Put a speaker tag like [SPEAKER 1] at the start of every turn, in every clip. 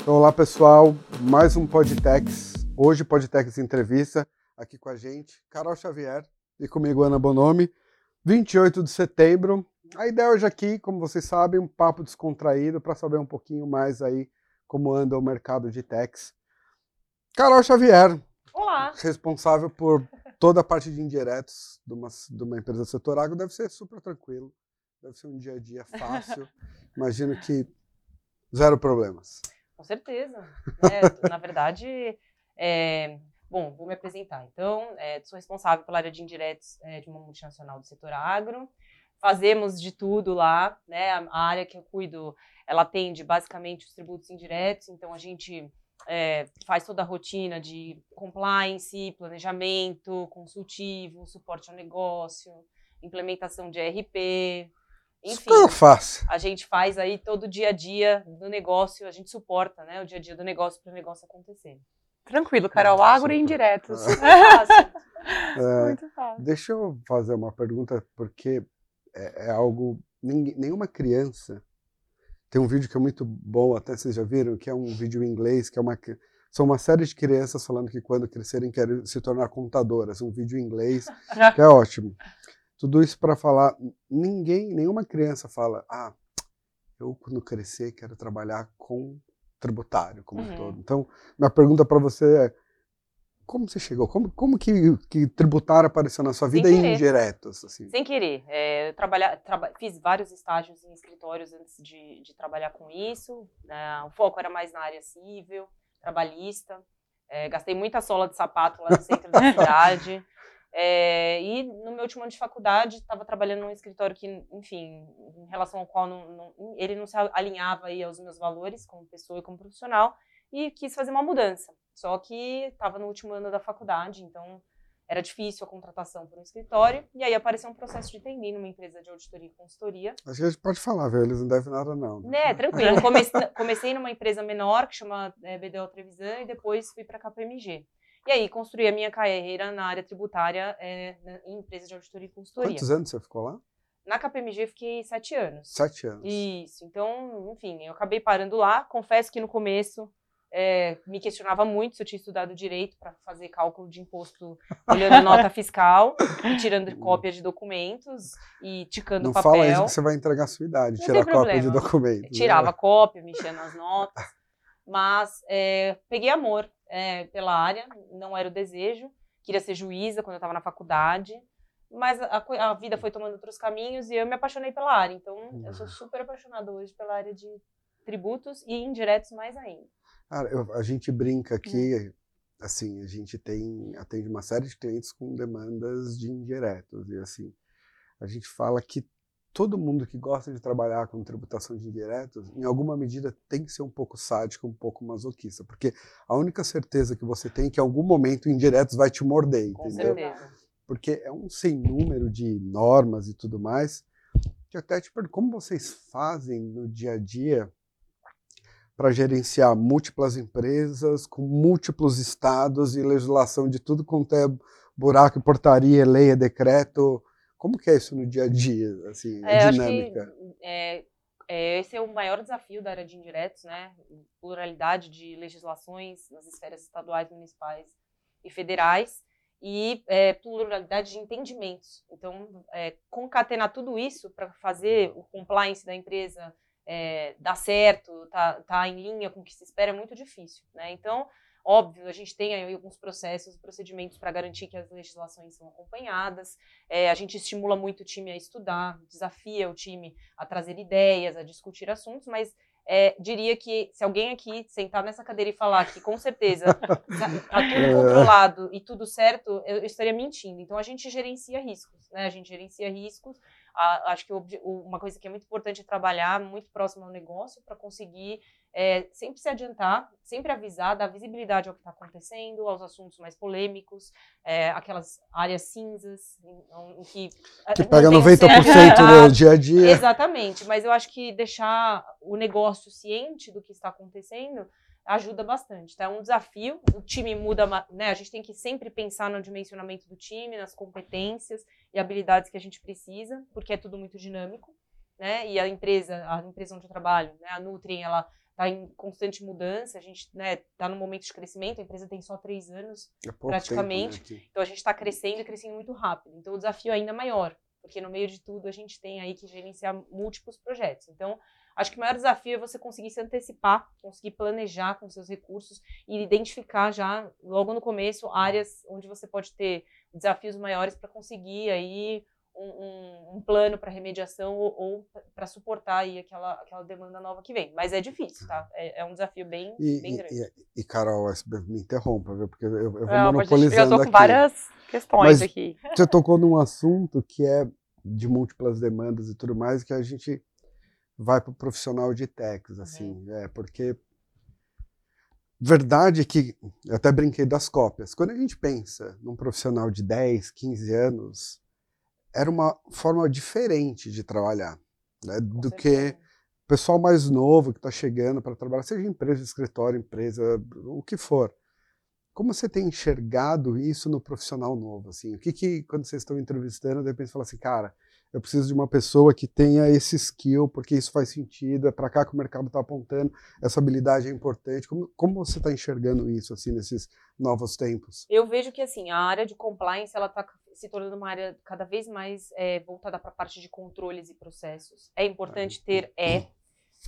[SPEAKER 1] Então, olá pessoal, mais um Podtex. Hoje Podtex Entrevista, aqui com a gente, Carol Xavier e comigo Ana Bonomi. 28 de setembro. A ideia hoje aqui, como vocês sabem, um papo descontraído para saber um pouquinho mais aí como anda o mercado de techs. Carol Xavier.
[SPEAKER 2] Olá.
[SPEAKER 1] Responsável por toda a parte de indiretos de uma, de uma empresa do setor agro, deve ser super tranquilo. Deve ser um dia a dia fácil. Imagino que zero problemas.
[SPEAKER 2] Com certeza. É, na verdade, é, bom, vou me apresentar. Então, é, sou responsável pela área de indiretos é, de uma multinacional do setor agro. Fazemos de tudo lá, né? A, a área que eu cuido, ela atende basicamente os tributos indiretos. Então, a gente é, faz toda a rotina de compliance, planejamento, consultivo, suporte ao negócio, implementação de ERP, enfim,
[SPEAKER 1] Super fácil.
[SPEAKER 2] a gente faz aí todo o dia a dia do negócio, a gente suporta, né, o dia a dia do negócio para o negócio acontecer.
[SPEAKER 3] Tranquilo, Carol.
[SPEAKER 1] Ah,
[SPEAKER 3] Agro e indiretos.
[SPEAKER 2] É fácil.
[SPEAKER 1] É,
[SPEAKER 3] Muito fácil.
[SPEAKER 1] Deixa eu fazer uma pergunta, porque é, é algo. ninguém- nenhuma criança. Tem um vídeo que é muito bom, até vocês já viram, que é um vídeo em inglês, que é uma. São uma série de crianças falando que quando crescerem querem se tornar contadoras. Um vídeo em inglês, que é ótimo. Tudo isso para falar. Ninguém, nenhuma criança fala, ah, eu quando crescer quero trabalhar com tributário como um
[SPEAKER 2] Uhum.
[SPEAKER 1] todo. Então, minha pergunta para você é como você chegou? Como, como que, que tributário apareceu na sua
[SPEAKER 2] Sem
[SPEAKER 1] vida e
[SPEAKER 2] querer.
[SPEAKER 1] indiretos? Assim?
[SPEAKER 2] Sem querer. É, trabalhar, traba- fiz vários estágios em escritórios antes de, de trabalhar com isso. né, o foco era mais na área civil, trabalhista. É, gastei muita sola de sapato lá no centro da cidade. É, e no meu último ano de faculdade, estava trabalhando num escritório que, enfim, em relação ao qual não- não- ele não se alinhava aí aos meus valores como pessoa e como profissional, e quis fazer uma mudança. Só que estava no último ano da faculdade, então era difícil a contratação por um escritório, e aí apareceu um processo de TNI numa empresa de auditoria e consultoria.
[SPEAKER 1] Acho que a gente pode falar, viu? Eles não devem nada, não.
[SPEAKER 2] Né, tranquilo. Eu comecei, comecei numa empresa menor, que chama é, BDO Trevisan, e depois fui para a KPMG. E aí construí a minha carreira na área tributária é, em empresa de auditoria e consultoria.
[SPEAKER 1] Quantos anos você ficou lá?
[SPEAKER 2] Na KPMG fiquei sete anos.
[SPEAKER 1] Sete anos.
[SPEAKER 2] Isso, então, enfim, eu acabei parando lá. Confesso que no começo é, me questionava muito se eu tinha estudado direito para fazer cálculo de imposto olhando nota fiscal, e tirando cópia de documentos e ticando
[SPEAKER 1] Não
[SPEAKER 2] papel.
[SPEAKER 1] fala isso que você vai entregar a sua idade,
[SPEAKER 2] Não
[SPEAKER 1] tirar cópia de
[SPEAKER 2] problema.
[SPEAKER 1] documento. né?
[SPEAKER 2] tirava cópia, mexia nas notas, mas é, peguei amor é, pela área, não era o desejo, queria ser juíza quando eu estava na faculdade, mas a, a vida foi tomando outros caminhos e eu me apaixonei pela área, então eu sou super apaixonada hoje pela área de tributos e indiretos mais ainda.
[SPEAKER 1] Eu- a gente brinca aqui,
[SPEAKER 2] Uhum.
[SPEAKER 1] assim, a gente tem atende uma série de clientes com demandas de indiretos e assim, a gente fala que todo mundo que gosta de trabalhar com tributação de indiretos, em alguma medida tem que ser um pouco sádico, um pouco masoquista, porque a única certeza que você tem é que em algum momento o indiretos vai te morder,
[SPEAKER 2] Com
[SPEAKER 1] entendeu?
[SPEAKER 2] certeza.
[SPEAKER 1] Porque é um sem número de normas e tudo mais, que até te pergunto, como vocês fazem no dia a dia para gerenciar múltiplas empresas, com múltiplos estados e legislação de tudo quanto é buraco, portaria, lei, é decreto. Como que é isso no dia a dia, assim,
[SPEAKER 2] É,
[SPEAKER 1] a
[SPEAKER 2] acho que
[SPEAKER 1] dinâmica?
[SPEAKER 2] é, é, esse é o maior desafio da área de indiretos, né? Pluralidade de legislações nas esferas estaduais, municipais e federais e é, pluralidade de entendimentos. Então, é, concatenar tudo isso para fazer o compliance da empresa é, dar certo, tá, tá em linha com o que se espera é muito difícil, né? Então, óbvio, a gente tem aí alguns processos, procedimentos para garantir que as legislações são acompanhadas. É, a gente estimula muito o time a estudar, desafia o time a trazer ideias, a discutir assuntos, mas é, diria que se alguém aqui sentar nessa cadeira e falar que com certeza tá, tá tudo controlado e tudo certo, eu, eu estaria mentindo. Então a gente gerencia riscos, né? A gente gerencia riscos. A- acho que o uma coisa que é muito importante é trabalhar muito próximo ao negócio para conseguir é, sempre se adiantar, sempre avisar, dar visibilidade ao que está acontecendo, aos assuntos mais polêmicos, é, aquelas áreas cinzas em, em que
[SPEAKER 1] Que
[SPEAKER 2] não
[SPEAKER 1] pega
[SPEAKER 2] tem um
[SPEAKER 1] 90%
[SPEAKER 2] certo-
[SPEAKER 1] do dia a dia.
[SPEAKER 2] Exatamente, mas eu acho que deixar o negócio ciente do que está acontecendo ajuda bastante, tá? É um desafio, o time muda, né? A gente tem que sempre pensar no dimensionamento do time, nas competências e habilidades que a gente precisa, porque é tudo muito dinâmico. né? E a empresa, a empresa onde eu trabalho, né? A Nutri, ela está em constante mudança, a gente está né, tá no momento de crescimento, a empresa tem só três anos,
[SPEAKER 1] É
[SPEAKER 2] praticamente.
[SPEAKER 1] tempo, né,
[SPEAKER 2] então a gente está crescendo e crescendo muito rápido. Então o desafio é ainda maior, porque no meio de tudo a gente tem aí que gerenciar múltiplos projetos. Então acho que o maior desafio é você conseguir se antecipar, conseguir planejar com seus recursos e identificar já logo no começo áreas onde você pode ter desafios maiores para conseguir aí um, um, um plano para remediação ou, ou para suportar aí aquela, aquela demanda nova que vem. Mas é difícil, tá? É, é um desafio bem,
[SPEAKER 1] E,
[SPEAKER 2] bem
[SPEAKER 1] e-
[SPEAKER 2] grande.
[SPEAKER 1] e- e, Carol, me interrompa, viu? Porque eu, eu vou
[SPEAKER 3] Não,
[SPEAKER 1] monopolizando
[SPEAKER 3] eu tô com
[SPEAKER 1] aqui.
[SPEAKER 3] várias questões
[SPEAKER 1] Mas-
[SPEAKER 3] aqui.
[SPEAKER 1] Você tocou num assunto que é de múltiplas demandas e tudo mais, que a gente vai para o profissional de techs, assim, é, porque verdade é que, eu até brinquei das cópias, quando a gente pensa num profissional de 10, 15 anos, era uma forma diferente de trabalhar, né, do que o pessoal mais novo que está chegando para trabalhar, seja empresa, escritório, empresa, o que for. Como você tem enxergado isso no profissional novo? Assim? O que, que quando vocês estão entrevistando, de repente você fala assim, cara, eu preciso de uma pessoa que tenha esse skill, porque isso faz sentido, é para cá que o mercado está apontando, essa habilidade é importante. Como, como você está enxergando isso assim nesses novos tempos?
[SPEAKER 2] Eu vejo que assim a área de compliance ela está se tornando uma área cada vez mais é, voltada para a parte de controles e processos. É importante ter é,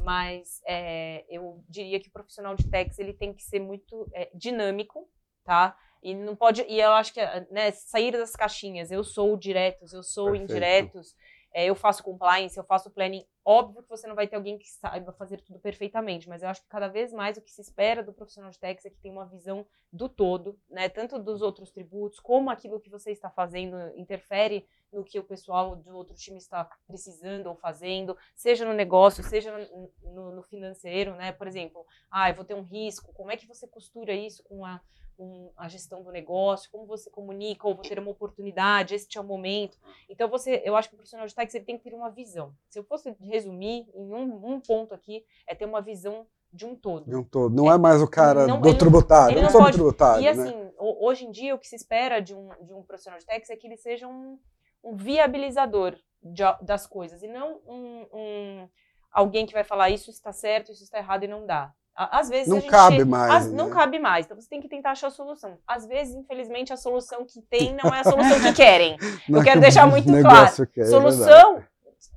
[SPEAKER 2] mas é, eu diria que o profissional de techs ele tem que ser muito é, dinâmico, tá? E não pode e eu acho que né, sair das caixinhas. Eu sou diretos, eu sou
[SPEAKER 1] Perfeito.
[SPEAKER 2] indiretos. é, eu faço compliance, eu faço planning. Óbvio que você não vai ter alguém que saiba fazer tudo perfeitamente, mas eu acho que cada vez mais o que se espera do profissional de techs é que tenha uma visão do todo, né? Tanto dos outros tributos, como aquilo que você está fazendo interfere no que o pessoal do outro time está precisando ou fazendo, seja no negócio, seja no, no- no financeiro, né? Por exemplo, ah, eu vou ter um risco, como é que você costura isso com a, com a gestão do negócio, como você comunica, ou vou ter uma oportunidade, esse é o momento. Então, você, eu acho que o profissional de tax ele tem que ter uma visão. Se eu fosse resumir em um, um ponto aqui, é ter uma visão de um todo.
[SPEAKER 1] De um todo. Não é mais o cara
[SPEAKER 2] Não,
[SPEAKER 1] do
[SPEAKER 2] ele não-
[SPEAKER 1] tributário,
[SPEAKER 2] ele
[SPEAKER 1] não
[SPEAKER 2] não
[SPEAKER 1] sou do
[SPEAKER 2] pode-
[SPEAKER 1] tributário,
[SPEAKER 2] E
[SPEAKER 1] né?
[SPEAKER 2] assim, ho- hoje em dia, o que se espera de um, de um profissional de tax é que ele seja um, um viabilizador de das coisas, e não um, um- alguém que vai falar isso está certo, isso está errado e não dá. Às vezes
[SPEAKER 1] Não
[SPEAKER 2] a gente,
[SPEAKER 1] cabe mais,
[SPEAKER 2] às-
[SPEAKER 1] né?
[SPEAKER 2] Não cabe mais, então você tem que tentar achar a solução. Às vezes, infelizmente, a solução que tem não é a solução que querem.
[SPEAKER 1] Não é
[SPEAKER 2] quero
[SPEAKER 1] que
[SPEAKER 2] deixar muito
[SPEAKER 1] negócio quer, é verdade.
[SPEAKER 2] Solução,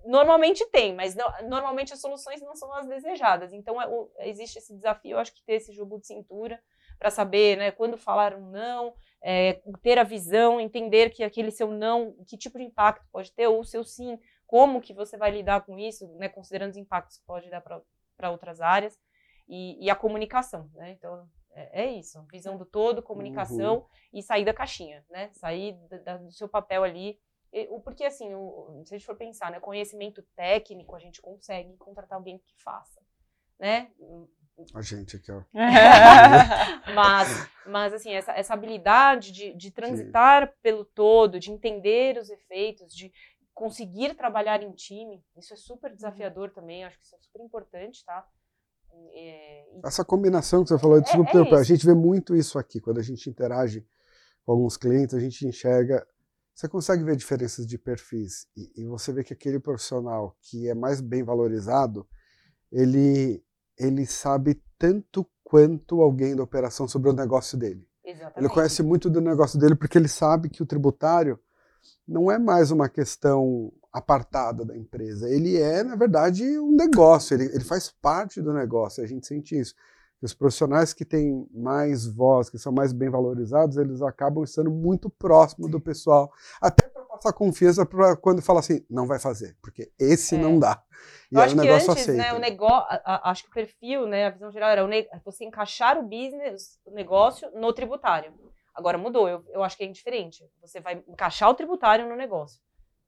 [SPEAKER 2] normalmente tem, mas não- normalmente as soluções não são as desejadas. Então, é o- existe esse desafio, eu acho que ter esse jogo de cintura para saber né, quando falar um não, é, ter a visão, entender que aquele seu não, que tipo de impacto pode ter, ou o seu sim, como que você vai lidar com isso, né, considerando os impactos que pode dar para outras áreas, e, e a comunicação. Né? Então, é, é isso, visão do todo, comunicação e sair da caixinha, né? sair da- da- do seu papel ali e- o- Porque, assim, o- se a gente for pensar, né, conhecimento técnico, a gente consegue contratar alguém que faça, né?
[SPEAKER 1] A gente aqui, ó.
[SPEAKER 2] Mas, mas assim, essa, essa habilidade de, de transitar pelo todo, de entender os efeitos, de conseguir trabalhar em time, isso é super desafiador também, acho que isso é super importante, tá? É, e-
[SPEAKER 1] Essa combinação que você falou, desculpa,
[SPEAKER 2] é
[SPEAKER 1] interromper, a gente vê muito isso aqui. Quando a gente interage com alguns clientes, a gente enxerga. Você consegue ver diferenças de perfis. E, e você vê que aquele profissional que é mais bem valorizado, ele, ele sabe tanto quanto alguém da operação sobre o negócio dele.
[SPEAKER 2] exatamente.
[SPEAKER 1] Ele conhece muito do negócio dele porque ele sabe que o tributário não é mais uma questão apartada da empresa. Ele é, na verdade, um negócio. Ele, ele faz parte do negócio. A gente sente isso. Os profissionais que têm mais voz, que são mais bem valorizados, eles acabam estando muito próximo do pessoal. Até para passar confiança para quando fala assim, não vai fazer, porque esse
[SPEAKER 2] É.
[SPEAKER 1] não dá. E
[SPEAKER 2] Eu
[SPEAKER 1] aí
[SPEAKER 2] acho
[SPEAKER 1] o
[SPEAKER 2] que
[SPEAKER 1] negócio
[SPEAKER 2] antes,
[SPEAKER 1] aceita.
[SPEAKER 2] né, o negócio, acho que o perfil, né, a visão geral era você encaixar o business, o negócio no tributário. Agora mudou, eu, eu acho que é indiferente. Você vai encaixar o tributário no negócio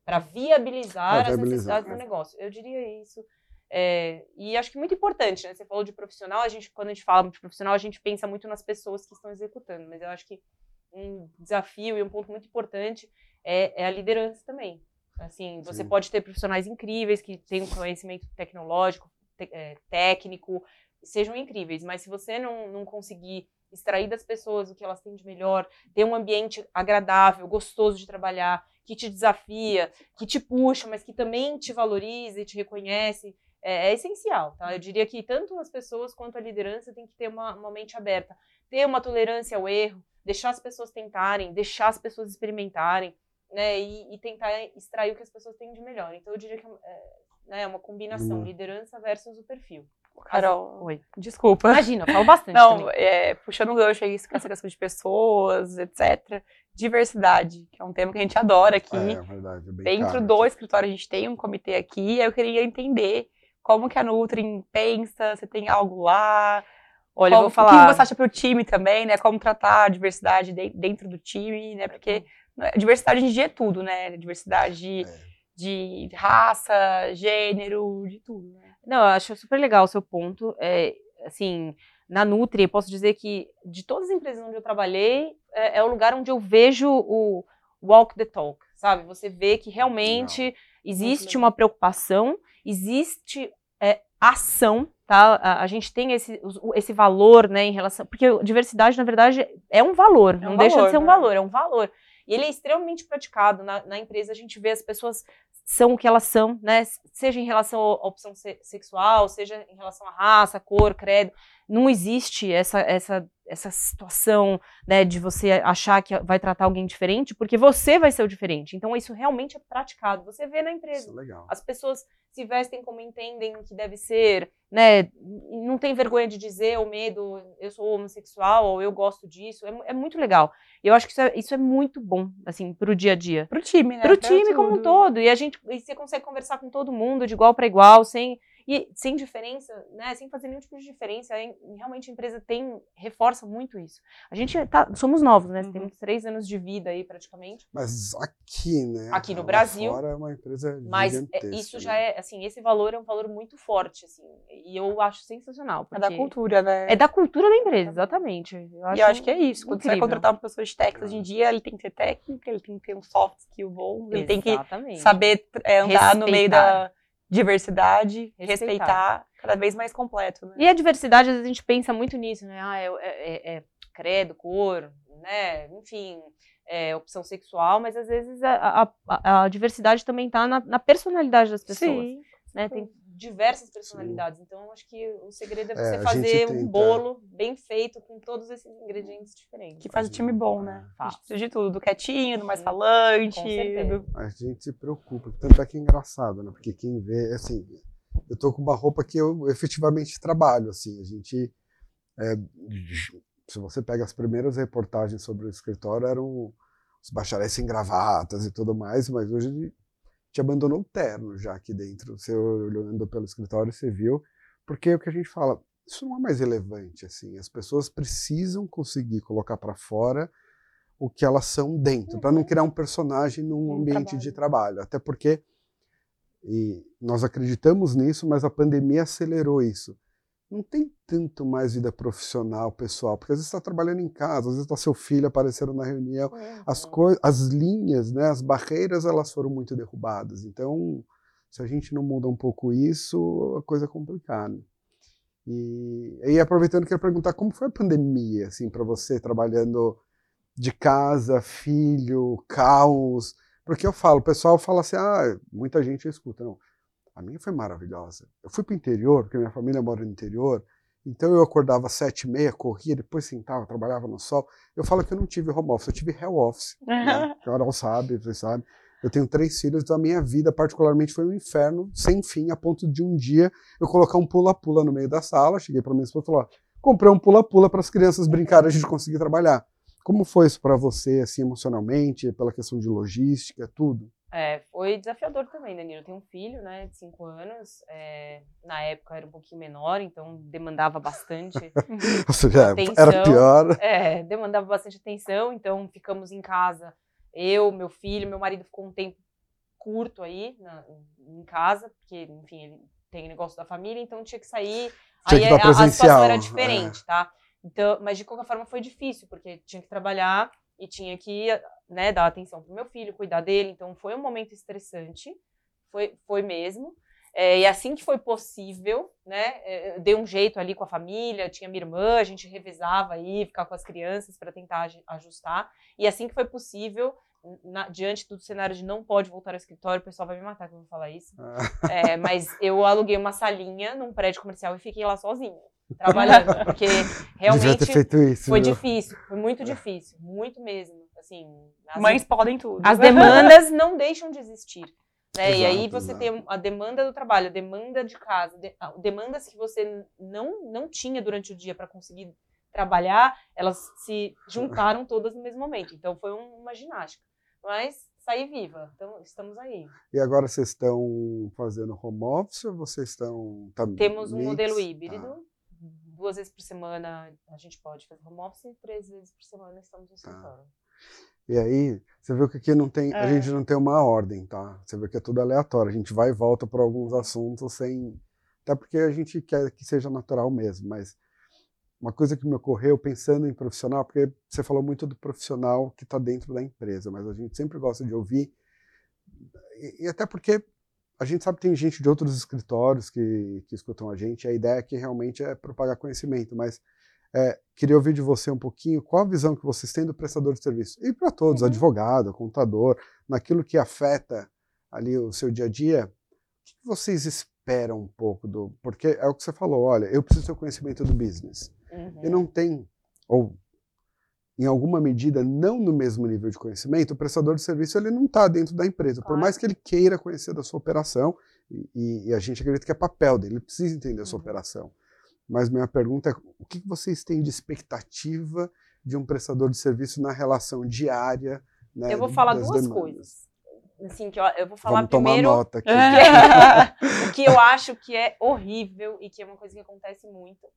[SPEAKER 2] para viabilizar
[SPEAKER 1] Pra
[SPEAKER 2] as
[SPEAKER 1] viabilizar,
[SPEAKER 2] necessidades
[SPEAKER 1] é.
[SPEAKER 2] do negócio. Eu diria isso. É, e acho que muito importante, né? Você falou de profissional, a gente, quando a gente fala de profissional, a gente pensa muito nas pessoas que estão executando, mas eu acho que um desafio e um ponto muito importante é, é a liderança também. Assim, você
[SPEAKER 1] Sim.
[SPEAKER 2] pode ter profissionais incríveis que têm um conhecimento tecnológico, te- é, técnico, sejam incríveis, mas se você não, não conseguir extrair das pessoas o que elas têm de melhor, ter um ambiente agradável, gostoso de trabalhar, que te desafia, que te puxa, mas que também te valoriza e te reconhece, é, é essencial, tá? Eu diria que tanto as pessoas quanto a liderança tem que ter uma, uma mente aberta, ter uma tolerância ao erro, deixar as pessoas tentarem, deixar as pessoas experimentarem, né? E, e tentar extrair o que as pessoas têm de melhor. Então eu diria que é, né, é uma combinação, uhum. liderança versus o perfil.
[SPEAKER 3] Carol, Oi. desculpa.
[SPEAKER 2] Imagina, eu falo bastante.
[SPEAKER 3] Não, é, puxando um gancho aí, essa questão de pessoas, etc. Diversidade, que é um tema que a gente adora aqui. É, é verdade, é bem Dentro caro, do escritório, a gente tem um comitê aqui, eu queria entender como que a Nutri pensa, se tem algo lá. Olha, como, eu vou falar. O que você acha para o time também, né? Como tratar a diversidade dentro do time, né? Porque né, diversidade em dia é tudo, né? Diversidade é. de raça, gênero, de tudo, né?
[SPEAKER 2] Não, eu acho super legal o seu ponto. É, assim, na Nutri, eu posso dizer que de todas as empresas onde eu trabalhei, é, é o lugar onde eu vejo o walk the talk, sabe? Você vê que realmente Não. existe uma preocupação, existe é, ação, tá? A, a, gente tem esse, esse valor, né, em relação. Porque diversidade, na verdade, é um valor, é um não valor, deixa de ser um né? valor, é um valor. E ele é extremamente praticado na, na empresa. A gente vê as pessoas são o que elas são, né? Seja em relação à opção sexual, seja em relação à raça, cor, credo. Não existe essa, essa, essa situação né, de você achar que vai tratar alguém diferente, porque você vai ser o diferente. Então, isso realmente é praticado. Você vê na empresa.
[SPEAKER 1] Isso é legal.
[SPEAKER 2] As pessoas se vestem como entendem que deve ser, né? Não tem vergonha de dizer o medo, eu sou homossexual ou eu gosto disso. É, é muito legal. E eu acho que isso é, isso é muito bom, assim, pro dia a dia.
[SPEAKER 3] Pro time, né?
[SPEAKER 2] Pro time como um todo. E a gente, e você consegue conversar com todo mundo de igual para igual, sem e sem diferença, né, sem fazer nenhum tipo de diferença, realmente a empresa tem, reforça muito isso. A gente tá, somos novos, né, uhum. temos três anos de vida aí praticamente.
[SPEAKER 1] Mas aqui, né?
[SPEAKER 2] Aqui no Brasil.
[SPEAKER 1] Fora é uma empresa
[SPEAKER 2] Mas é, isso já né? é, assim, esse valor é um valor muito forte, assim, e eu acho sensacional.
[SPEAKER 3] É da cultura, né?
[SPEAKER 2] É da cultura da empresa, exatamente.
[SPEAKER 3] Eu acho e eu acho que é isso, quando você vai contratar uma pessoa de técnica hoje em dia, ele tem que ser técnico, ele tem que ter um soft skill bom, ele exatamente. tem que saber é, andar Respeitar. no meio da diversidade, respeitar. respeitar, cada vez mais completo. Né?
[SPEAKER 2] E a diversidade, às vezes a gente pensa muito nisso, né? Ah, é, é, é, é credo, cor, né? Enfim, é, opção sexual, mas às vezes a, a, a diversidade também está na, na, personalidade das pessoas. Sim. Né? Tem diversas personalidades. Sim. Então, acho que o segredo é, é você é, fazer um bolo bem feito com todos esses ingredientes diferentes.
[SPEAKER 3] Que faz o time bom, né? Faz. De tudo, do quietinho, do mais falante. Do...
[SPEAKER 1] A gente se preocupa. Tanto é que é engraçado, né? Porque quem vê, assim, eu tô com uma roupa que eu efetivamente trabalho, assim. A gente. É, se você pega as primeiras reportagens sobre o escritório, eram os bacharéis sem gravatas e tudo mais, mas hoje gente abandonou o terno já aqui dentro. Você olhando pelo escritório, você viu. Porque é o que a gente fala, isso não é mais relevante, assim. As pessoas precisam conseguir colocar para fora o que elas são dentro, uhum. para não criar um personagem num um ambiente trabalho. de trabalho. Até porque e nós acreditamos nisso, mas a pandemia acelerou isso não tem tanto mais vida profissional, pessoal, porque às vezes está trabalhando em casa, às vezes está seu filho aparecendo na reunião, uhum. as, as linhas, né, as barreiras, elas foram muito derrubadas. Então, se a gente não muda um pouco isso, a coisa é complicada. E, e aproveitando, quero perguntar como foi a pandemia, assim, para você trabalhando de casa, filho, caos, porque eu falo, o pessoal fala assim, ah, muita gente escuta, não, a minha foi maravilhosa. Eu fui para o interior, porque minha família mora no interior, então eu acordava às sete e meia, corria, depois sentava, trabalhava no sol. Eu falo que eu não tive home office, eu tive hell office. Né? A Carol sabe, você sabe. Eu tenho três filhos, então a minha vida particularmente foi um inferno sem fim, a ponto de um dia eu colocar um pula-pula no meio da sala, cheguei para minha esposa e falei, comprei um pula-pula para as crianças brincarem, a gente conseguir trabalhar. Como foi isso para você, assim, emocionalmente, pela questão de logística, tudo?
[SPEAKER 2] É, foi desafiador também, Danilo. Eu tenho um filho, né, de 5 anos. É, na época era um pouquinho menor, então demandava bastante
[SPEAKER 1] Ou seja, atenção. Era pior.
[SPEAKER 2] É, demandava bastante atenção. Então ficamos em casa, eu, meu filho, meu marido ficou um tempo curto aí na, em casa, porque, enfim, ele tem negócio da família, então tinha que sair.
[SPEAKER 1] Tinha aí que a, a situação
[SPEAKER 2] era diferente, é. tá? Então, mas de qualquer forma foi difícil, porque tinha que trabalhar e tinha que né, dar atenção para o meu filho, cuidar dele. Então foi um momento estressante, foi, foi mesmo. É, e assim que foi possível, né, é, dei um jeito ali com a família, tinha minha irmã, a gente revezava aí, ficar com as crianças para tentar ajustar. E assim que foi possível, na, diante do cenário de não pode voltar ao escritório, o pessoal vai me matar que eu falar isso. Ah. É, mas eu aluguei uma salinha num prédio comercial e fiquei lá sozinha, trabalhando, porque realmente foi difícil, foi muito difícil, muito mesmo. Assim,
[SPEAKER 3] as, Mães podem tudo.
[SPEAKER 2] As demandas não deixam de existir. Né? Exato, e aí você exato. tem a demanda do trabalho, a demanda de casa, de, demandas que você não, não tinha durante o dia para conseguir trabalhar, elas se juntaram todas no mesmo momento. Então foi uma ginástica. Mas saí viva, então estamos aí.
[SPEAKER 1] E agora vocês estão fazendo home office ou vocês estão.
[SPEAKER 2] Tá Temos um mix? modelo híbrido. Ah. Duas vezes por semana a gente pode fazer home office e três vezes por semana estamos no ah. escritório.
[SPEAKER 1] E aí, você viu que aqui não tem, é. a gente não tem uma ordem, tá? Você vê que é tudo aleatório. A gente vai e volta para alguns assuntos sem. Até porque a gente quer que seja natural mesmo, mas uma coisa que me ocorreu pensando em profissional, porque você falou muito do profissional que está dentro da empresa, mas a gente sempre gosta de ouvir, e, e, até porque a gente sabe que tem gente de outros escritórios que, que escutam a gente, a ideia aqui realmente é propagar conhecimento, mas é, queria ouvir de você um pouquinho qual a visão que vocês têm do prestador de serviço. E para todos, uhum. advogado, contador, naquilo que afeta ali o seu dia a dia, o que vocês esperam um pouco do. Porque é o que você falou, olha, eu preciso ter conhecimento do business. Uhum. E não tem, ou em alguma medida, não no mesmo nível de conhecimento, o prestador de serviço ele não está dentro da empresa. Por mais que ele queira conhecer da sua operação, e, e, a gente acredita que é papel dele, ele precisa entender a sua uhum. operação. Mas minha pergunta é: o que vocês têm de expectativa de um prestador de serviço na relação diária? Né,
[SPEAKER 2] eu vou falar duas demandas? coisas. Assim, que eu, eu vou falar
[SPEAKER 1] Vamos
[SPEAKER 2] primeiro
[SPEAKER 1] tomar nota aqui.
[SPEAKER 2] o que eu acho que é horrível e que é uma coisa que acontece muito.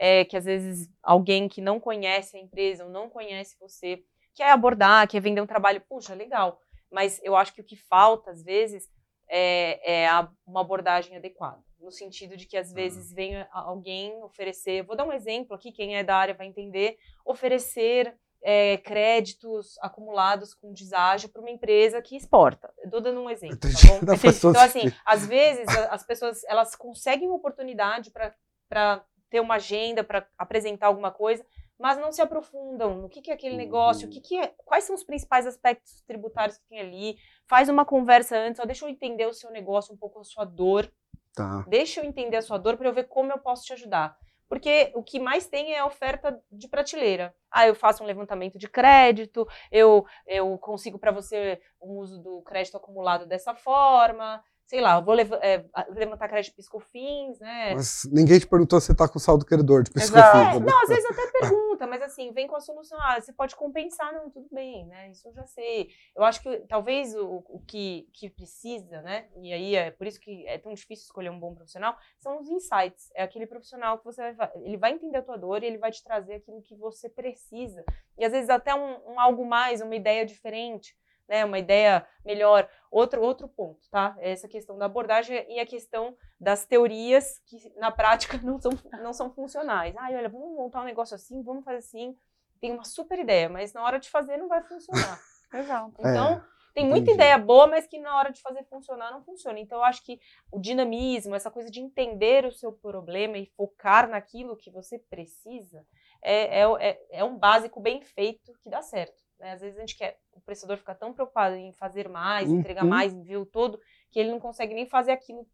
[SPEAKER 2] É que às vezes alguém que não conhece a empresa ou não conhece você quer abordar, quer vender um trabalho, puxa, legal. Mas eu acho que o que falta, às vezes, é, é a, uma abordagem adequada no sentido de que às vezes vem alguém oferecer, vou dar um exemplo aqui, quem é da área vai entender, oferecer é, créditos acumulados com deságio para uma empresa que exporta. Estou dando um exemplo, tá bom? Então, assim, às vezes as pessoas elas conseguem uma oportunidade para ter uma agenda, para apresentar alguma coisa, mas não se aprofundam no que, que é aquele negócio, o que, que é, quais são os principais aspectos tributários que tem ali, faz uma conversa antes, ó, deixa eu entender o seu negócio, um pouco a sua dor,
[SPEAKER 1] Tá.
[SPEAKER 2] Deixa eu entender a sua dor para eu ver como eu posso te ajudar. Porque o que mais tem é a oferta de prateleira. Ah, eu faço um levantamento de crédito, eu, eu consigo para você o uso do crédito acumulado dessa forma, sei lá, vou lev é, levantar crédito de piscofins, né?
[SPEAKER 1] Mas ninguém te perguntou se você tá com saldo credor de piscofins. É,
[SPEAKER 2] né? Não, às vezes até pergunta, mas assim, vem com a solução, ah, você pode compensar, não, tudo bem, né? Isso eu já sei. Eu acho que talvez o, o que, que precisa, né? E aí é por isso que é tão difícil escolher um bom profissional, são os insights. É aquele profissional que você vai, ele vai entender a tua dor e ele vai te trazer aquilo que você precisa. E às vezes até um, um algo mais, uma ideia diferente né, uma ideia melhor. Outro, outro ponto, tá? Essa questão da abordagem e a questão das teorias que na prática não são, não são funcionais. Ai, olha, vamos montar um negócio assim, vamos fazer assim. Tem uma super ideia, mas na hora de fazer não vai funcionar.
[SPEAKER 3] Exato.
[SPEAKER 2] Então, é, tem muita entendi. ideia boa, mas que na hora de fazer funcionar não funciona. Então, eu acho que o dinamismo, essa coisa de entender o seu problema e focar naquilo que você precisa, é, é, é, é um básico bem feito que dá certo. Né? Às vezes a gente quer, o prestador fica tão preocupado em fazer mais, uhum. entregar mais, enviar todo, que ele não consegue nem fazer aquilo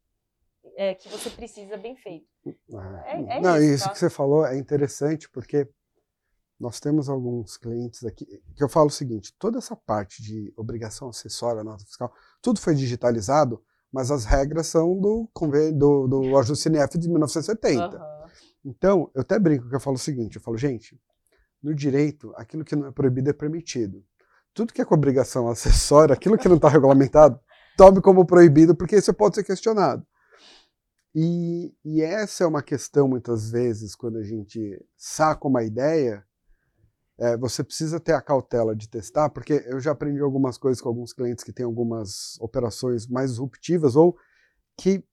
[SPEAKER 2] é, que você precisa bem feito.
[SPEAKER 1] É, é não, isso, isso tá? que você falou é interessante porque nós temos alguns clientes aqui que eu falo o seguinte: toda essa parte de obrigação acessória, nota fiscal, tudo foi digitalizado, mas as regras são do, do, do ajuste NF de 1970. Uhum. Então, eu até brinco que eu falo o seguinte: eu falo, gente, no direito, aquilo que não é proibido é permitido. Tudo que é com obrigação acessória, aquilo que não está regulamentado, tome como proibido, porque isso pode ser questionado. E, e, essa é uma questão, muitas vezes, quando a gente saca uma ideia, é, você precisa ter a cautela de testar, porque eu já aprendi algumas coisas com alguns clientes que têm algumas operações mais disruptivas ou que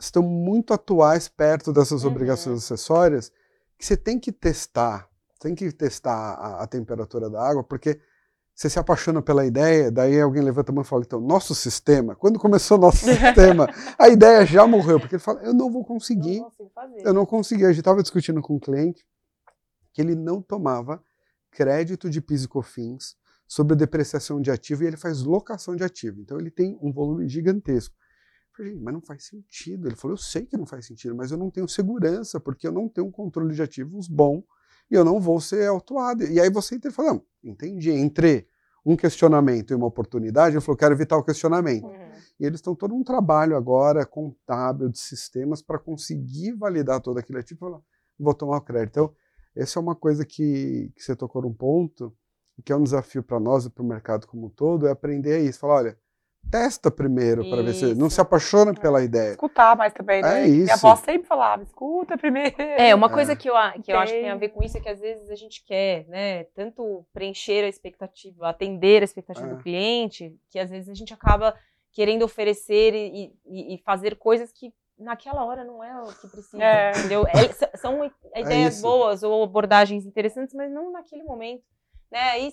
[SPEAKER 1] estão muito atuais perto dessas uhum. obrigações acessórias, que você tem que testar tem que testar a, a, temperatura da água, porque você se apaixona pela ideia, daí alguém levanta a mão e fala, então, nosso sistema, quando começou nosso sistema, a ideia já morreu, porque ele fala, eu não vou conseguir, não eu não consegui. A gente estava discutindo com um cliente que ele não tomava crédito de PIS e COFINS sobre depreciação de ativo e ele faz locação de ativo. Então ele tem um volume gigantesco. Eu falei, mas não faz sentido. Ele falou, eu sei que não faz sentido, mas eu não tenho segurança, porque eu não tenho um controle de ativos bom e eu não vou ser autuado. E aí você entra e fala, não, entendi, entre um questionamento e uma oportunidade, ele falou, quero evitar o questionamento. Uhum. E eles estão todo um trabalho agora contábil de sistemas para conseguir validar todo aquele ativo e falar, vou tomar o crédito. Então, essa é uma coisa que, que você tocou num ponto, que é um desafio para nós e para o mercado como um todo, é aprender isso. Falar, olha, testa primeiro para ver se não se apaixona pela é. ideia.
[SPEAKER 3] Escutar mais também, né? É isso. Minha avó sempre falava, escuta primeiro.
[SPEAKER 2] É, uma coisa é. que, eu, que eu acho que tem a ver com isso é que às vezes a gente quer, né, tanto preencher a expectativa, atender a expectativa é. do cliente, que às vezes a gente acaba querendo oferecer e, e, e fazer coisas que naquela hora não é o que precisa, é. entendeu? É, são ideias boas ou abordagens interessantes, mas não naquele momento. Né? Aí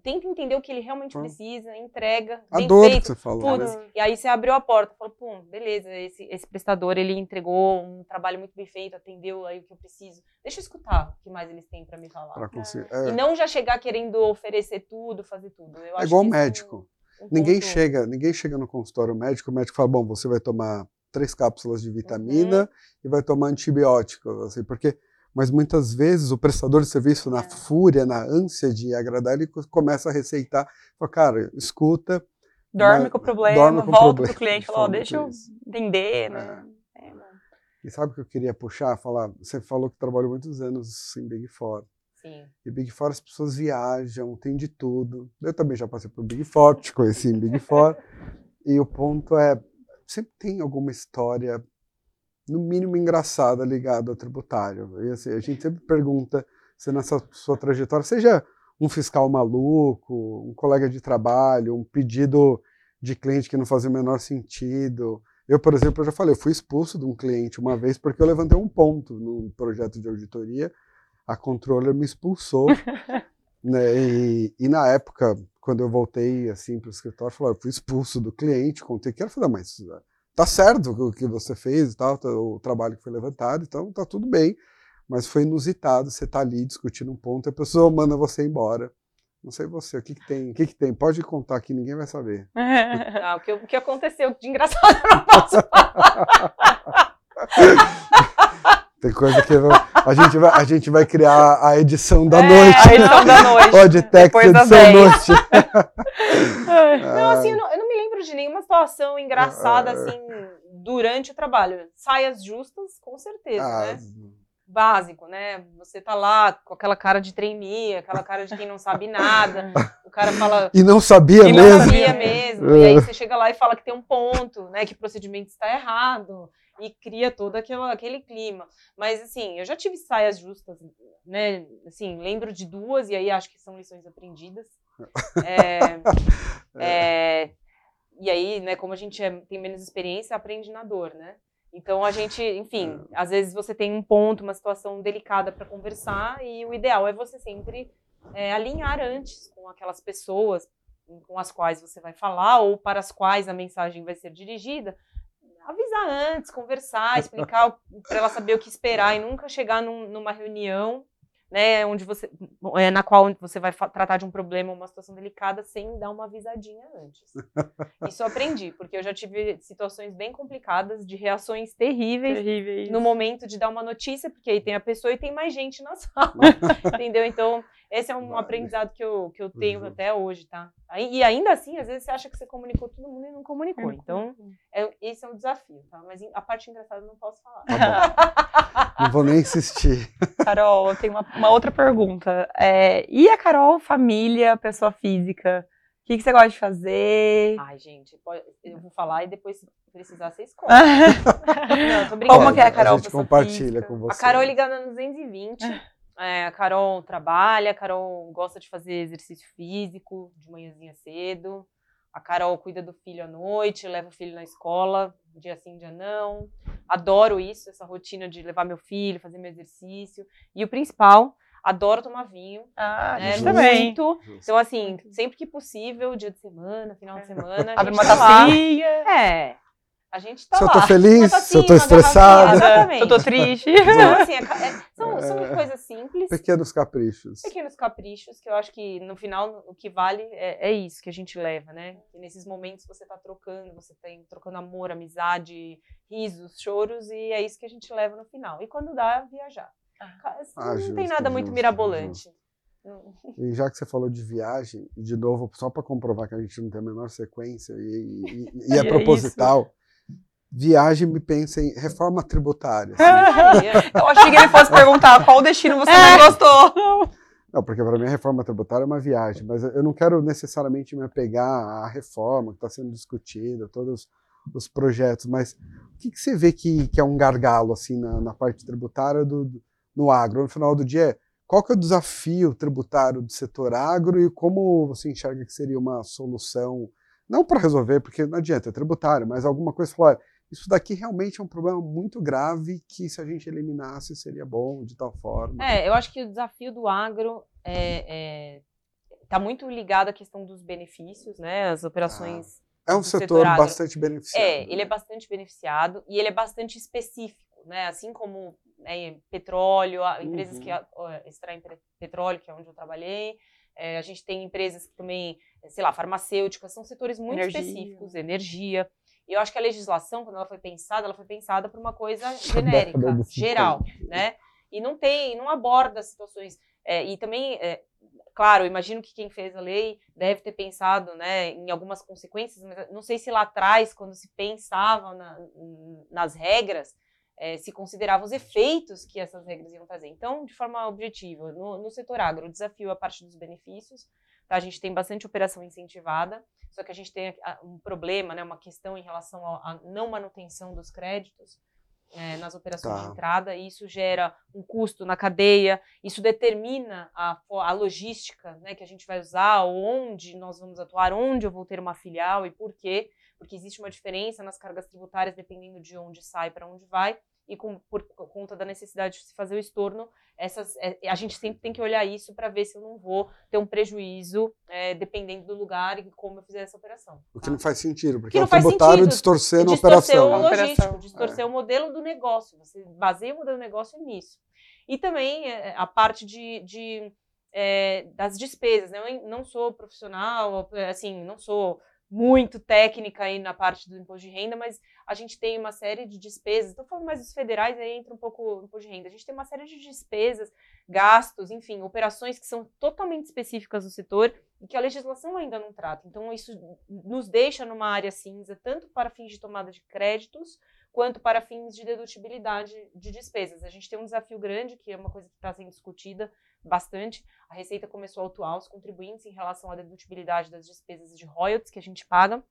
[SPEAKER 2] tenta entender o que ele realmente precisa, entrega,
[SPEAKER 1] a dor feito, que você falou,
[SPEAKER 2] putz, né? E aí você abriu a porta, falou, pum, beleza, esse, esse prestador, ele entregou um trabalho muito bem feito, atendeu aí o que eu preciso. Deixa eu escutar o que mais eles têm para me falar. É. E não já chegar querendo oferecer tudo, fazer tudo. Eu
[SPEAKER 1] é igual médico. Um, um ninguém ponto... chega, ninguém chega no consultório médico, o médico fala, bom, você vai tomar três cápsulas de vitamina uhum. e vai tomar antibiótico, assim, porque mas muitas vezes o prestador de serviço, na é. fúria, na ânsia de agradar, ele começa a receitar, fala, cara, escuta.
[SPEAKER 3] Dorme com o problema, dorme com volta para o cliente e fala, oh, deixa eu entender, né? É. É,
[SPEAKER 1] e sabe o que eu queria puxar? Falar, você falou que trabalhou muitos anos em Big Four.
[SPEAKER 2] Sim.
[SPEAKER 1] E Big Four as pessoas viajam, tem de tudo. Eu também já passei por Big Four, te conheci em Big Four. e o ponto é, sempre tem alguma história no mínimo engraçada ligado ao tributário. E, assim, a gente sempre pergunta se nessa sua trajetória, seja um fiscal maluco, um colega de trabalho, um pedido de cliente que não fazia o menor sentido. Eu, por exemplo, eu já falei, eu fui expulso de um cliente uma vez porque eu levantei um ponto num projeto de auditoria, a controller me expulsou, né, e, e, na época, quando eu voltei assim para o escritório, falou, eu fui expulso do cliente, contei que ela falou, mas tá certo o que você fez e tal, tá, o trabalho que foi levantado, então tá tudo bem. Mas foi inusitado, você tá ali discutindo um ponto, a pessoa manda você embora. Não sei você, o que, que tem? O que, que tem? Pode contar que ninguém vai saber.
[SPEAKER 2] Ah, o, que, o que aconteceu de engraçado eu não posso falar.
[SPEAKER 1] Tem coisa que a gente vai, a gente vai criar a edição da é, noite.
[SPEAKER 3] A edição da noite.
[SPEAKER 1] Pode ter edição noite.
[SPEAKER 2] não, assim, eu não, lembro de nenhuma situação engraçada, ah. assim, durante o trabalho. Saias justas, com certeza, ah, né? Básico, né? Você tá lá com aquela cara de trainee, aquela cara de quem não sabe nada. O cara fala.
[SPEAKER 1] E não sabia
[SPEAKER 2] e
[SPEAKER 1] mesmo.
[SPEAKER 2] E não sabia mesmo. E aí você chega lá e fala que tem um ponto, né? Que o procedimento está errado e cria todo aquele, aquele clima. Mas, assim, eu já tive saias justas, né? Assim, lembro de duas, e aí acho que são lições aprendidas. É, é, e aí, né, como a gente é, tem menos experiência, aprende na dor, né? Então a gente, enfim, é. às vezes você tem um ponto, uma situação delicada para conversar e o ideal é você sempre é, alinhar antes com aquelas pessoas com as quais você vai falar ou para as quais a mensagem vai ser dirigida, avisar antes, conversar, explicar para ela saber o que esperar e nunca chegar num, numa reunião né, onde você, é, na qual você vai tratar de um problema, uma situação delicada, sem dar uma avisadinha antes. Isso eu aprendi, porque eu já tive situações bem complicadas, de reações terríveis, terríveis. no momento de dar uma notícia, porque aí tem a pessoa e tem mais gente na sala, entendeu? Então, esse é um vale. aprendizado que eu, que eu tenho uhum. até hoje, tá? E ainda assim, às vezes você acha que você comunicou todo mundo e não comunicou. Uhum. Então, é, esse é um desafio, tá? Mas a parte engraçada eu não posso falar.
[SPEAKER 1] Tá não vou nem insistir.
[SPEAKER 3] Carol, eu tenho uma, uma outra pergunta. É, e a Carol, família, pessoa física? O que, que você gosta de fazer?
[SPEAKER 2] Ai, gente, eu vou falar e depois, se precisar, você escolhe. não, tô brincando.
[SPEAKER 3] Como que é a Carol? A
[SPEAKER 1] gente compartilha física? com você.
[SPEAKER 2] A Carol ligando no 220. É, a Carol trabalha, a Carol gosta de fazer exercício físico de manhãzinha cedo. A Carol cuida do filho à noite, leva o filho na escola, dia sim, dia não. Adoro isso, essa rotina de levar meu filho, fazer meu exercício. E o principal, adoro tomar vinho.
[SPEAKER 3] Ah, né, também.
[SPEAKER 2] Muito. Então, assim, sempre que possível, dia de semana, final de semana.
[SPEAKER 3] Abre uma tá tacinha.
[SPEAKER 2] É. A gente tá
[SPEAKER 1] se
[SPEAKER 2] lá.
[SPEAKER 1] eu tô feliz, se eu tô estressada.
[SPEAKER 2] Exatamente.
[SPEAKER 3] Se eu tô triste.
[SPEAKER 2] Então, assim, é, é, são, são é. coisas simples simples.
[SPEAKER 1] Pequenos caprichos.
[SPEAKER 2] Pequenos caprichos, que eu acho que no final o que vale é, é isso que a gente leva, né? Que nesses momentos você está trocando, você está trocando amor, amizade, risos, choros, e é isso que a gente leva no final. E quando dá, viajar. Ah, ah não justo, tem nada muito justo, mirabolante. Justo.
[SPEAKER 1] E já que você falou de viagem, de novo, só para comprovar que a gente não tem a menor sequência e, e, e é, é proposital, viagem me pensa em reforma tributária.
[SPEAKER 3] Assim. Eu achei que ele fosse perguntar qual destino você mais é. gostou.
[SPEAKER 1] Não, porque para mim a reforma tributária é uma viagem, mas eu não quero necessariamente me apegar à reforma que está sendo discutida, todos os projetos, mas o que, que você vê que, que é um gargalo assim na, na parte tributária do, no agro? No final do dia, qual que é o desafio tributário do setor agro e como você enxerga que seria uma solução, não para resolver, porque não adianta, é tributário, mas alguma coisa falar, isso daqui realmente é um problema muito grave que se a gente eliminasse seria bom de tal forma.
[SPEAKER 2] É, eu acho que o desafio do agro está é, é, tá muito ligado à questão dos benefícios, né? As operações.
[SPEAKER 1] Ah, é um setor, setor bastante beneficiado.
[SPEAKER 2] É, ele é bastante beneficiado e ele é bastante específico, né? Assim como né, petróleo, empresas uhum. que extraem petróleo, que é onde eu trabalhei. É, a gente tem empresas que também, sei lá, farmacêuticas, são setores muito energia. específicos, energia. E eu acho que a legislação, quando ela foi pensada, ela foi pensada para uma coisa genérica, geral, né? E não tem, não aborda situações. É, e também, é, claro, imagino que quem fez a lei deve ter pensado né, em algumas consequências, mas não sei se lá atrás, quando se pensava na, nas regras, é, se considerava os efeitos que essas regras iam fazer. Então, de forma objetiva, no, no setor agro, o desafio é a parte dos benefícios, tá? a gente tem bastante operação incentivada, só que a gente tem um problema, né, uma questão em relação à não manutenção dos créditos é, nas operações tá. de entrada, e isso gera um custo na cadeia, isso determina a, a logística né, que a gente vai usar, onde nós vamos atuar, onde eu vou ter uma filial e por quê, porque existe uma diferença nas cargas tributárias dependendo de onde sai para onde vai, e com, por conta da necessidade de se fazer o estorno, essas, é, a gente sempre tem que olhar isso para ver se eu não vou ter um prejuízo é, dependendo do lugar e como eu fizer essa operação.
[SPEAKER 1] O que tá? não faz sentido, porque é o tributário distorcendo a operação.
[SPEAKER 2] O logístico, distorcer é. o modelo do negócio. Você baseia o modelo do negócio nisso. E também é, a parte de, de é, das despesas. Né? Eu não sou profissional, assim, não sou muito técnica aí na parte do imposto de renda, mas a gente tem uma série de despesas. Estou falando mais dos federais, aí entra um pouco o imposto de renda. A gente tem uma série de despesas, gastos, enfim, operações que são totalmente específicas do setor e que a legislação ainda não trata. Então, isso nos deixa numa área cinza, tanto para fins de tomada de créditos, quanto para fins de dedutibilidade de despesas. A gente tem um desafio grande, que é uma coisa que está sendo discutida bastante. A Receita começou a atuar os contribuintes em relação à dedutibilidade das despesas de royalties que a gente paga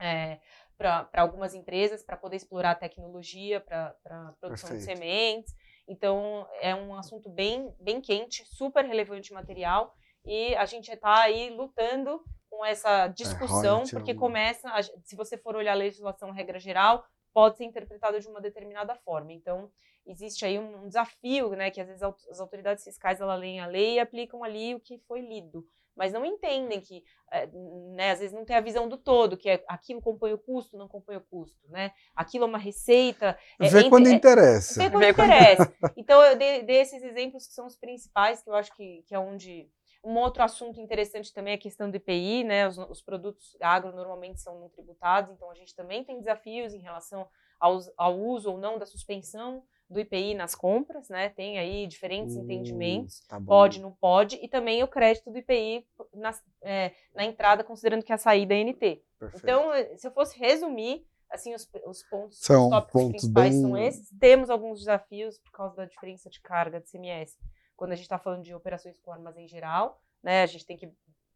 [SPEAKER 2] é, para algumas empresas para poder explorar a tecnologia para produção Perfeito. de sementes. Então, é um assunto bem, bem quente, super relevante material, e a gente está aí lutando com essa é, discussão, é, porque começa, se você for olhar a legislação regra geral, pode ser interpretada de uma determinada forma. Então, existe aí um desafio, né, que às vezes as autoridades fiscais ela leem a lei e aplicam ali o que foi lido, mas não entendem que, eh, né, às vezes não tem a visão do todo, que é aquilo compõe o custo, não compõe o custo, né? Aquilo é uma receita.
[SPEAKER 1] É, vê quando é, interessa.
[SPEAKER 2] Vê quando interessa. Então eu dei, dei, esses exemplos que são os principais, que eu acho que, que é onde um outro assunto interessante também é a questão do IPI, né? Os, os, produtos agro normalmente são não tributados, então a gente também tem desafios em relação ao, ao uso ou não da suspensão do IPI nas compras, né? Tem aí diferentes uh, entendimentos, tá pode, não pode, e também o crédito do IPI na, é, na entrada, considerando que a saída é NT. Perfeito. Então, eh, se eu fosse resumir, assim, os, os pontos,
[SPEAKER 1] são
[SPEAKER 2] os tópicos
[SPEAKER 1] pontos
[SPEAKER 2] principais
[SPEAKER 1] bem...
[SPEAKER 2] são esses. Temos alguns desafios por causa da diferença de carga de CMS. Quando a gente está falando de operações com armazém geral, né? A gente tem que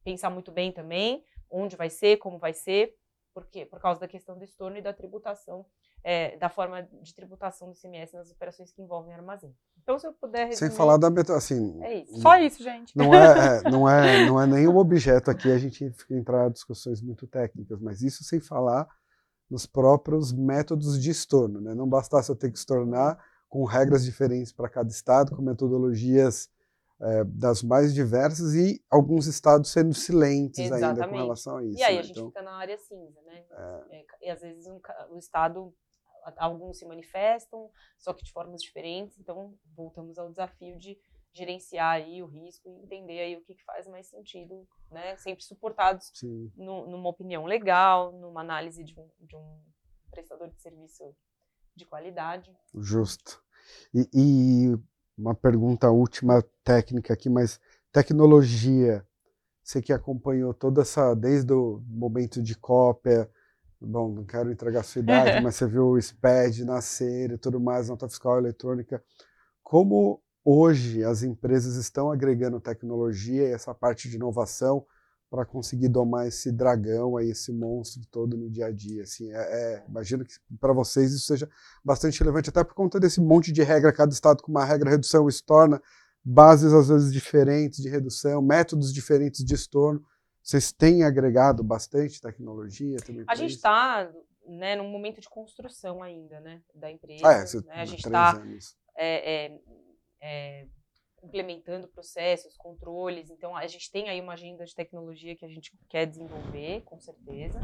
[SPEAKER 2] pensar muito bem também onde vai ser, como vai ser, porque por causa da questão do estorno e da tributação é, da forma de tributação do ICMS nas operações que envolvem armazém. Então, se eu puder resumir...
[SPEAKER 1] Sem falar da assim...
[SPEAKER 2] É isso.
[SPEAKER 3] Só isso, gente.
[SPEAKER 1] Não é, é, não é, não é nenhum objeto aqui, a gente entrar em discussões muito técnicas, mas isso sem falar nos próprios métodos de estorno. Né? Não bastasse eu ter que estornar com regras diferentes para cada estado, com metodologias é, das mais diversas e alguns estados sendo silentes Exatamente. ainda com relação a isso.
[SPEAKER 2] E aí
[SPEAKER 1] né?
[SPEAKER 2] a gente então, fica na área cinza, né? É... E às vezes um, o estado alguns se manifestam, só que de formas diferentes. Então, voltamos ao desafio de, gerenciar aí o risco e entender aí o que, que faz mais sentido, né? Sempre suportados no, numa opinião legal, numa análise de um, de um prestador de serviço de qualidade.
[SPEAKER 1] Justo. E, e, uma pergunta última técnica aqui, mas tecnologia, você que acompanhou toda essa, desde o momento de cópia, bom, não quero entregar a sua idade, mas você viu o SPED nascer e tudo mais, nota fiscal eletrônica, como hoje as empresas estão agregando tecnologia e essa parte de inovação para conseguir domar esse dragão aí, esse monstro todo no dia a dia. Assim, é, é, imagino que para vocês isso seja bastante relevante, até por conta desse monte de regra, cada estado com uma regra redução, isso torna bases às vezes diferentes de redução, métodos diferentes de estorno. Vocês têm agregado bastante tecnologia também?
[SPEAKER 2] A gente está né, num momento de construção ainda, né, da empresa. Ah, é, né? A gente está é, é, é, implementando processos, controles. Então, a gente tem aí uma agenda de tecnologia que a gente quer desenvolver, com certeza.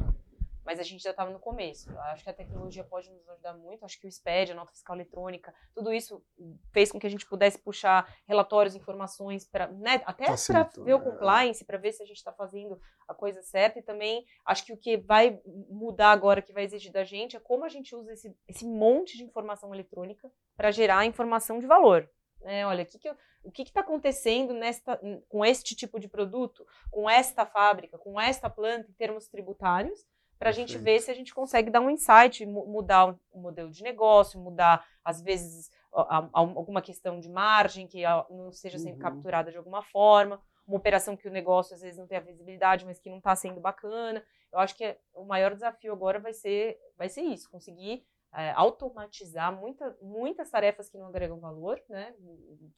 [SPEAKER 2] Mas a gente já estava no começo. Acho que a tecnologia pode nos ajudar muito. Acho que o SPED, a nota fiscal eletrônica, tudo isso fez com que a gente pudesse puxar relatórios, informações, para né, até para ver o né? compliance, para ver se a gente está fazendo a coisa certa. E também acho que o que vai mudar agora, que vai exigir da gente, é como a gente usa esse, esse monte de informação eletrônica para gerar informação de valor. Né? Olha, que que eu, o que está acontecendo nesta, com este tipo de produto, com esta fábrica, com esta planta em termos tributários, para a gente ver se a gente consegue dar um insight, mudar o modelo de negócio, mudar, às vezes, alguma questão de margem que não seja sendo uhum. capturada de alguma forma, uma operação que o negócio às vezes não tem a visibilidade, mas que não está sendo bacana. Eu acho que o maior desafio agora vai ser, vai ser isso, conseguir é, automatizar muita, muitas tarefas que não agregam valor, né?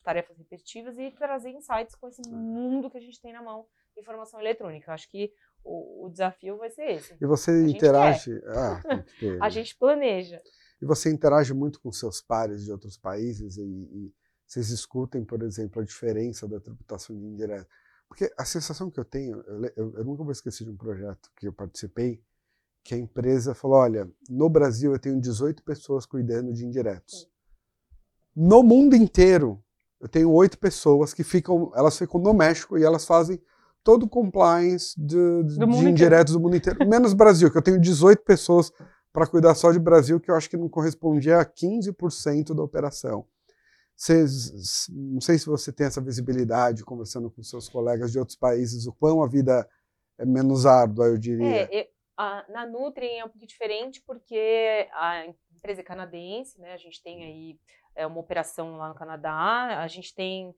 [SPEAKER 2] tarefas repetitivas, e trazer insights com esse mundo que a gente tem na mão de informação eletrônica. Acho que o, o desafio vai ser esse.
[SPEAKER 1] E você a interage. Ah,
[SPEAKER 2] a gente planeja.
[SPEAKER 1] E você interage muito com seus pares de outros países e, e vocês escutem, por exemplo, a diferença da tributação de indireta. Porque a sensação que eu tenho, eu, eu, eu nunca vou esquecer de um projeto que eu participei, que a empresa falou: olha, no Brasil eu tenho 18 pessoas cuidando de indiretos. No mundo inteiro, eu tenho oito pessoas que ficam, elas ficam no México e elas fazem todo o compliance de, de indiretos do mundo inteiro, menos Brasil, que eu tenho 18 pessoas para cuidar só de Brasil, que eu acho que não correspondia a 15% da operação. Cês, não sei se você tem essa visibilidade conversando com seus colegas de outros países, o quão a vida é menos árdua, eu diria.
[SPEAKER 2] É, a, na Nutri é um pouco diferente porque a empresa é canadense, né? A gente tem aí é, uma operação lá no Canadá, a gente tem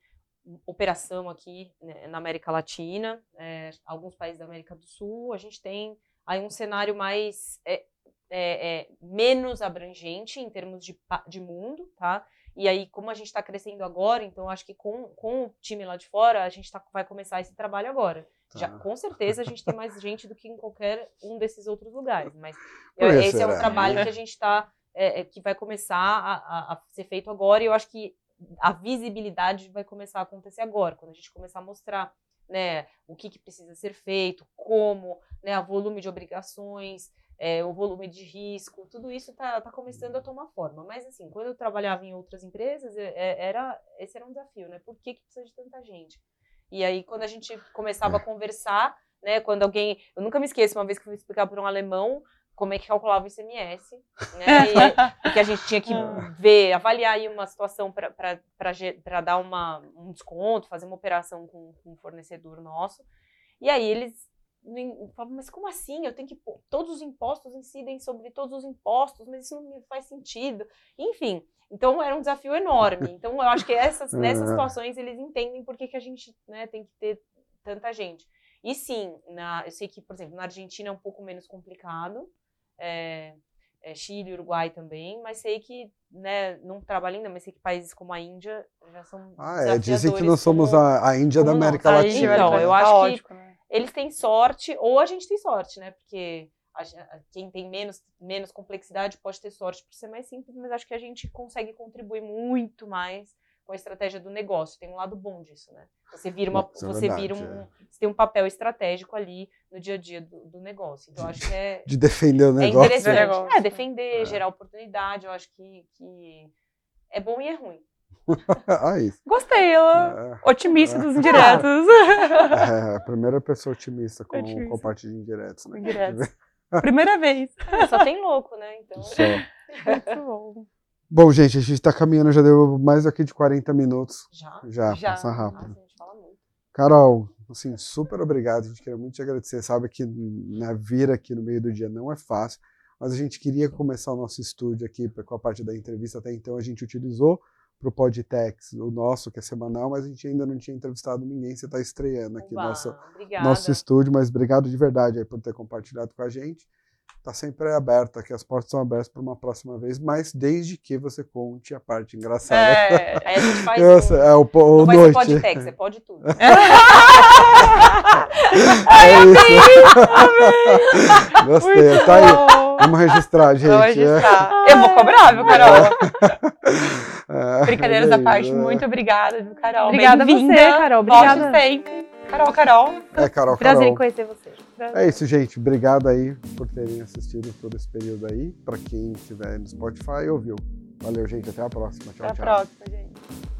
[SPEAKER 2] operação aqui né, na América Latina, é, alguns países da América do Sul, a gente tem aí um cenário mais é, é, é menos abrangente em termos de, de mundo, tá? E aí, como a gente está crescendo agora, então acho que com, com o time lá de fora, a gente tá, vai começar esse trabalho agora. Tá. Já, com certeza a gente tem mais gente do que em qualquer um desses outros lugares. Mas esse é um trabalho que a gente está. É, é, que vai começar a, a, a, ser feito agora, e eu acho que a visibilidade vai começar a acontecer agora, quando a gente começar a mostrar né, o que, que precisa ser feito, como, né, o volume de obrigações, é, o volume de risco, tudo isso está tá começando a tomar forma. Mas, assim, quando eu trabalhava em outras empresas, é, é, era, esse era um desafio, né? Por que, que precisa de tanta gente? E aí, quando a gente começava a conversar, né, quando alguém. Eu nunca me esqueço, uma vez que eu fui explicar para um alemão como é que calculava o ICMS, né? E, porque a gente tinha que ah. ver, avaliar aí uma situação para dar uma, um desconto, fazer uma operação com, com um fornecedor nosso. E aí eles mas como assim? Eu tenho que. Todos os impostos incidem sobre todos os impostos, mas isso não me faz sentido. Enfim, então era um desafio enorme. Então eu acho que essas, nessas situações eles entendem por que, que a gente né, tem que ter tanta gente. E sim, na, eu sei que, por exemplo, na Argentina é um pouco menos complicado, é, é Chile, Uruguai também, mas sei que, né, não trabalho ainda, mas sei que países como a Índia já são
[SPEAKER 1] Ah, é, dizem que nós somos como, a, a Índia da América Latina.
[SPEAKER 2] Então, eu acho que né? eles têm sorte, ou a gente tem sorte, né, porque quem tem menos, menos complexidade pode ter sorte por ser mais simples, mas acho que a gente consegue contribuir muito mais com a estratégia do negócio. Tem um lado bom disso, né? Você vira uma, é você verdade, vira um, é. você tem um papel estratégico ali no dia a dia do, do negócio. Então acho que é
[SPEAKER 1] de defender o negócio.
[SPEAKER 2] É interessante, é, defender, é. gerar oportunidade. Eu acho que, que é bom e é ruim.
[SPEAKER 1] ah, isso.
[SPEAKER 3] Gostei, ela. É, otimista é. dos indiretos.
[SPEAKER 1] É, a primeira pessoa otimista com, otimista. com parte de indiretos. Né?
[SPEAKER 3] Indiretos. Primeira vez.
[SPEAKER 2] É, só tem louco, né? Então. Só.
[SPEAKER 3] Muito bom.
[SPEAKER 1] Bom, gente, a gente tá caminhando, já deu mais aqui de 40 minutos.
[SPEAKER 2] Já?
[SPEAKER 1] Já, já. passa rápido. Nossa, a gente fala muito. Carol, assim, super obrigado. A gente queria muito te agradecer. Sabe que né, vir aqui no meio do dia não é fácil, mas a gente queria começar o nosso estúdio aqui com a parte da entrevista. Até então a gente utilizou para o Podtex, o nosso, que é semanal, mas a gente ainda não tinha entrevistado ninguém. Você está estreando aqui no nosso, nosso estúdio, mas obrigado de verdade aí por ter compartilhado com a gente está sempre aberta, que as portas estão abertas para uma próxima vez, mas desde que você conte a parte engraçada.
[SPEAKER 2] É, aí a gente faz Nossa, um,
[SPEAKER 1] é, o, o
[SPEAKER 2] não
[SPEAKER 1] noite.
[SPEAKER 2] pode tex, você pode tudo.
[SPEAKER 1] é isso. Gostei, tá aí. Vamos registrar, gente.
[SPEAKER 3] Vou registrar. É. Eu vou cobrar, viu, Carol? É, Brincadeiras à parte, muito obrigada, viu, Carol?
[SPEAKER 2] Obrigada a você, Carol. Obrigada.
[SPEAKER 3] Volte sempre. Carol, Carol.
[SPEAKER 1] É, Carol,
[SPEAKER 2] Prazer
[SPEAKER 1] Carol.
[SPEAKER 2] em conhecer você.
[SPEAKER 1] É isso, gente. Obrigado aí por terem assistido todo esse período aí. Para quem estiver no Spotify, ouviu. Valeu, gente. Até a próxima. Tchau,
[SPEAKER 3] Até
[SPEAKER 1] tchau.
[SPEAKER 3] Até a próxima, gente.